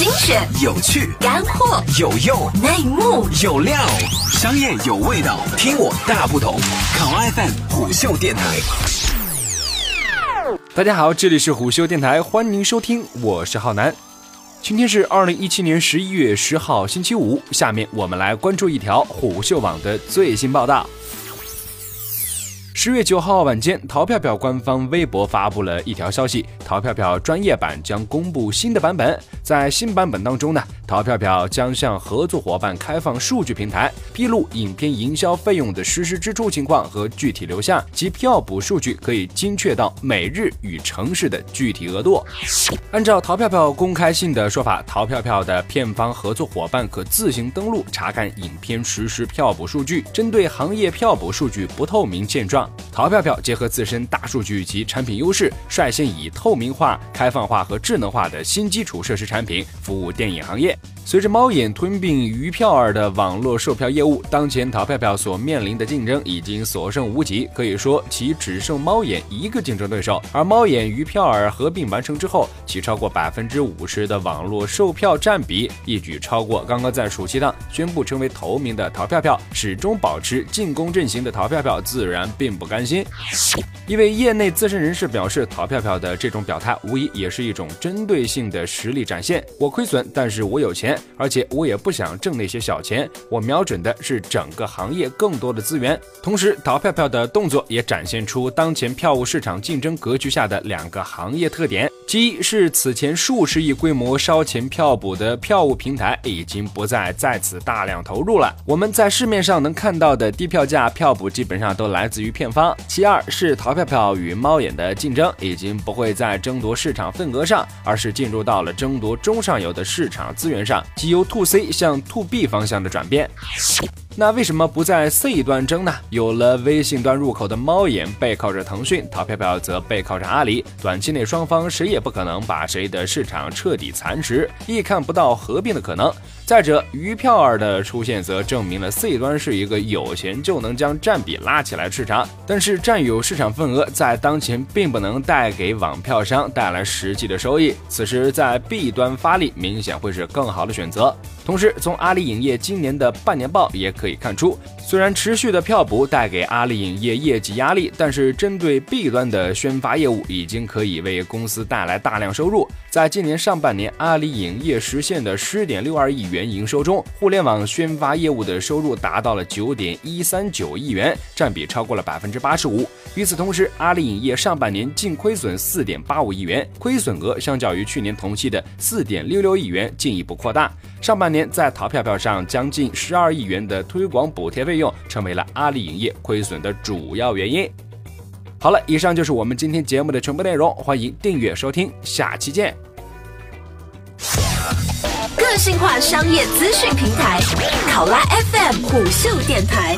精选、有趣、干货、有用、内幕、有料，商业有味道，听我大不同。考 FM 虎嗅电台。大家好，这里是虎嗅电台，欢迎收听，我是浩南。今天是二零一七年十一月十号，星期五。下面我们来关注一条虎嗅网的最新报道。十月九号晚间，淘票票官方微博发布了一条消息：淘票票专业版将公布新的版本。在新版本当中呢，淘票票将向合作伙伴开放数据平台，披露影片营销费用的实时支出情况和具体流向，及票补数据可以精确到每日与城市的具体额度。按照淘票票公开信的说法，淘票票的片方合作伙伴可自行登录查看影片实时票补数据。针对行业票补数据不透明现状，淘票票结合自身大数据及产品优势，率先以透明化、开放化和智能化的新基础设施产品服务电影行业。随着猫眼吞并鱼票儿的网络售票业务，当前淘票票所面临的竞争已经所剩无几，可以说其只剩猫眼一个竞争对手。而猫眼鱼票儿合并完成之后，其超过百分之五十的网络售票占比，一举超过刚刚在暑期档宣布成为头名的淘票票。始终保持进攻阵型的淘票票自然并并不甘心。一位业内资深人士表示，淘票票的这种表态无疑也是一种针对性的实力展现。我亏损，但是我有钱。而且我也不想挣那些小钱，我瞄准的是整个行业更多的资源。同时，淘票票的动作也展现出当前票务市场竞争格局下的两个行业特点：其一是此前数十亿规模烧钱票补的票务平台已经不再在此大量投入了，我们在市面上能看到的低票价票补基本上都来自于片方；其二是淘票票与猫眼的竞争已经不会在争夺市场份额上，而是进入到了争夺中上游的市场资源上。即由 to C 向 to B 方向的转变。那为什么不在 C 端争呢？有了微信端入口的猫眼背靠着腾讯，淘票票则背靠着阿里，短期内双方谁也不可能把谁的市场彻底蚕食，亦看不到合并的可能。再者，鱼票儿的出现则证明了 C 端是一个有钱就能将占比拉起来的市场，但是占有市场份额在当前并不能带给网票商带来实际的收益。此时在 B 端发力明显会是更好的选择。同时，从阿里影业今年的半年报也可以看出，虽然持续的票补带给阿里影业业绩压力，但是针对 B 端的宣发业务已经可以为公司带来大量收入。在今年上半年，阿里影业实现的十点六二亿元营收中，互联网宣发业务的收入达到了九点一三九亿元，占比超过了百分之八十五。与此同时，阿里影业上半年净亏损四点八五亿元，亏损额相较于去年同期的四点六六亿元进一步扩大。上半年在淘票票上将近十二亿元的推广补贴费用，成为了阿里影业亏损的主要原因。好了，以上就是我们今天节目的全部内容，欢迎订阅收听，下期见。个性化商业资讯平台，考拉 FM 虎嗅电台。